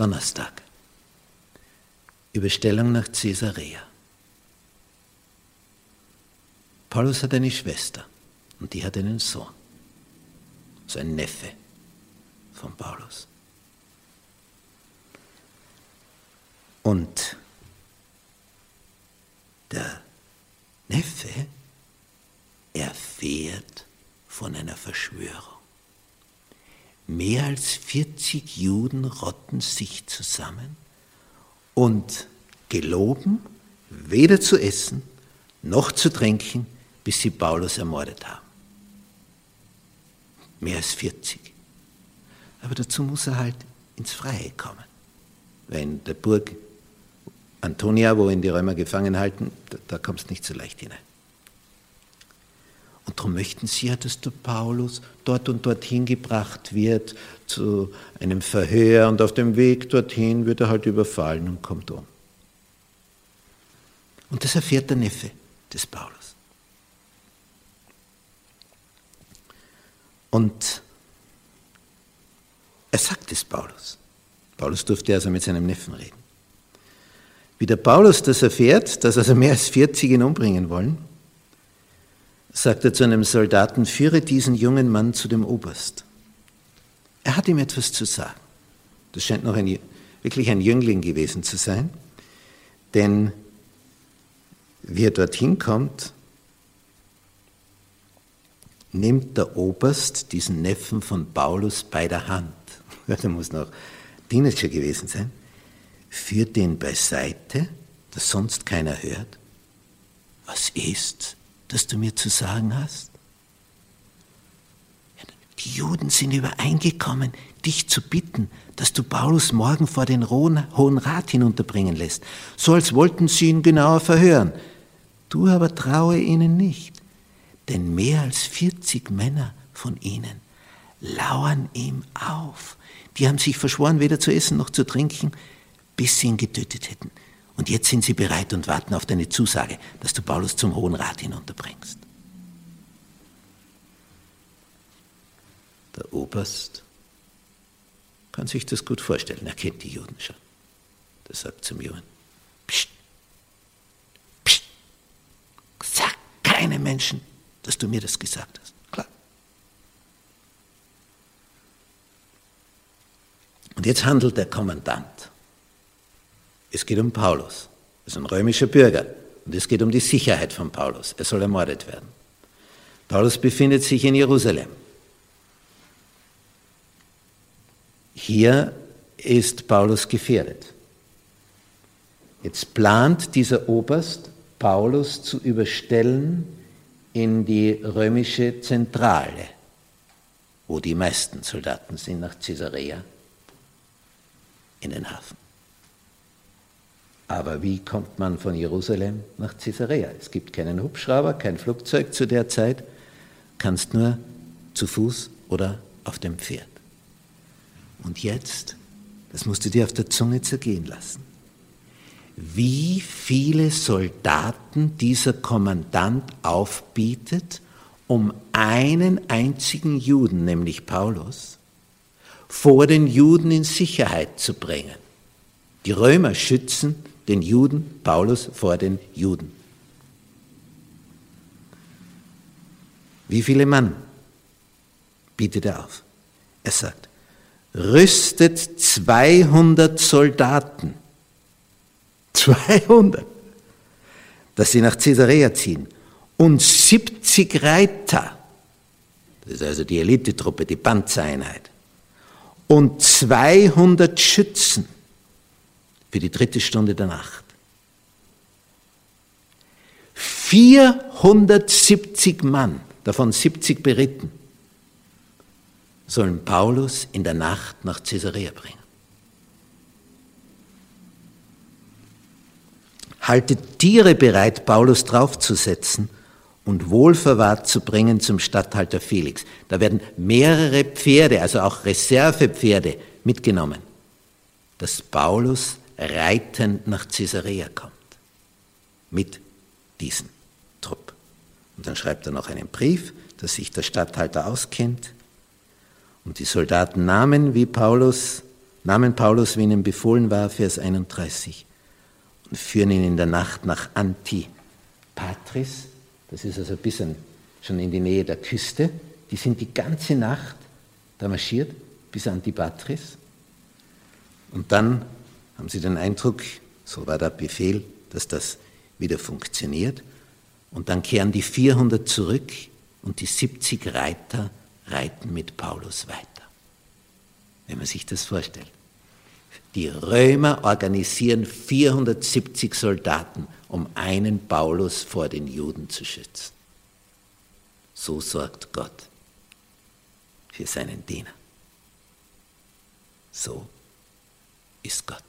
Donnerstag. Überstellung nach Caesarea. Paulus hat eine Schwester und die hat einen Sohn, so ein Neffe von Paulus. Und der Neffe erfährt von einer Verschwörung. Mehr als 40 Juden rotten sich zusammen und geloben, weder zu essen noch zu trinken, bis sie Paulus ermordet haben. Mehr als 40. Aber dazu muss er halt ins Freie kommen. Weil in der Burg Antonia, wo ihn die Römer gefangen halten, da, da kommst du nicht so leicht hinein. Und darum möchten sie ja, dass der Paulus dort und dorthin gebracht wird zu einem Verhör und auf dem Weg dorthin wird er halt überfallen und kommt um. Und das erfährt der Neffe des Paulus. Und er sagt es Paulus. Paulus durfte also mit seinem Neffen reden. Wie der Paulus das erfährt, dass also mehr als 40 ihn umbringen wollen, sagt er zu einem Soldaten, führe diesen jungen Mann zu dem Oberst. Er hat ihm etwas zu sagen. Das scheint noch ein, wirklich ein Jüngling gewesen zu sein, denn wie er dorthin kommt, nimmt der Oberst diesen Neffen von Paulus bei der Hand. Der muss noch Teenager gewesen sein. Führt den beiseite, dass sonst keiner hört. Was ist, das du mir zu sagen hast? Die Juden sind übereingekommen, dich zu bitten, dass du Paulus morgen vor den Hohen Rat hinunterbringen lässt, so als wollten sie ihn genauer verhören. Du aber traue ihnen nicht, denn mehr als 40 Männer von ihnen lauern ihm auf. Die haben sich verschworen, weder zu essen noch zu trinken, bis sie ihn getötet hätten. Und jetzt sind sie bereit und warten auf deine Zusage, dass du Paulus zum Hohen Rat hinunterbringst. Der Oberst kann sich das gut vorstellen, er kennt die Juden schon. Der sagt zum Jungen, pst, pst, sag keinem Menschen, dass du mir das gesagt hast. Klar. Und jetzt handelt der Kommandant. Es geht um Paulus. Er ist ein römischer Bürger. Und es geht um die Sicherheit von Paulus. Er soll ermordet werden. Paulus befindet sich in Jerusalem. Hier ist Paulus gefährdet. Jetzt plant dieser Oberst, Paulus zu überstellen in die römische Zentrale, wo die meisten Soldaten sind, nach Caesarea, in den Hafen. Aber wie kommt man von Jerusalem nach Caesarea? Es gibt keinen Hubschrauber, kein Flugzeug zu der Zeit, kannst nur zu Fuß oder auf dem Pferd. Und jetzt, das musst du dir auf der Zunge zergehen lassen, wie viele Soldaten dieser Kommandant aufbietet, um einen einzigen Juden, nämlich Paulus, vor den Juden in Sicherheit zu bringen. Die Römer schützen den Juden, Paulus vor den Juden. Wie viele Mann bietet er auf? Er sagt, rüstet 200 Soldaten. 200, dass sie nach Caesarea ziehen. Und 70 Reiter, das ist also die Elitetruppe, die Panzereinheit, und 200 Schützen für die dritte Stunde der Nacht. 470 Mann, davon 70 beritten, sollen Paulus in der Nacht nach Caesarea bringen. haltet Tiere bereit, Paulus draufzusetzen und wohlverwahrt zu bringen zum Statthalter Felix. Da werden mehrere Pferde, also auch Reservepferde mitgenommen, dass Paulus reitend nach Caesarea kommt. Mit diesem Trupp. Und dann schreibt er noch einen Brief, dass sich der Statthalter auskennt und die Soldaten nahmen, wie Paulus nahmen Paulus, wie ihnen befohlen war, Vers 31, und führen ihn in der Nacht nach Antipatris. Das ist also ein bisschen schon in die Nähe der Küste. Die sind die ganze Nacht da marschiert bis Antipatris. Und dann haben sie den Eindruck, so war der Befehl, dass das wieder funktioniert. Und dann kehren die 400 zurück und die 70 Reiter reiten mit Paulus weiter. Wenn man sich das vorstellt. Die Römer organisieren 470 Soldaten, um einen Paulus vor den Juden zu schützen. So sorgt Gott für seinen Diener. So ist Gott.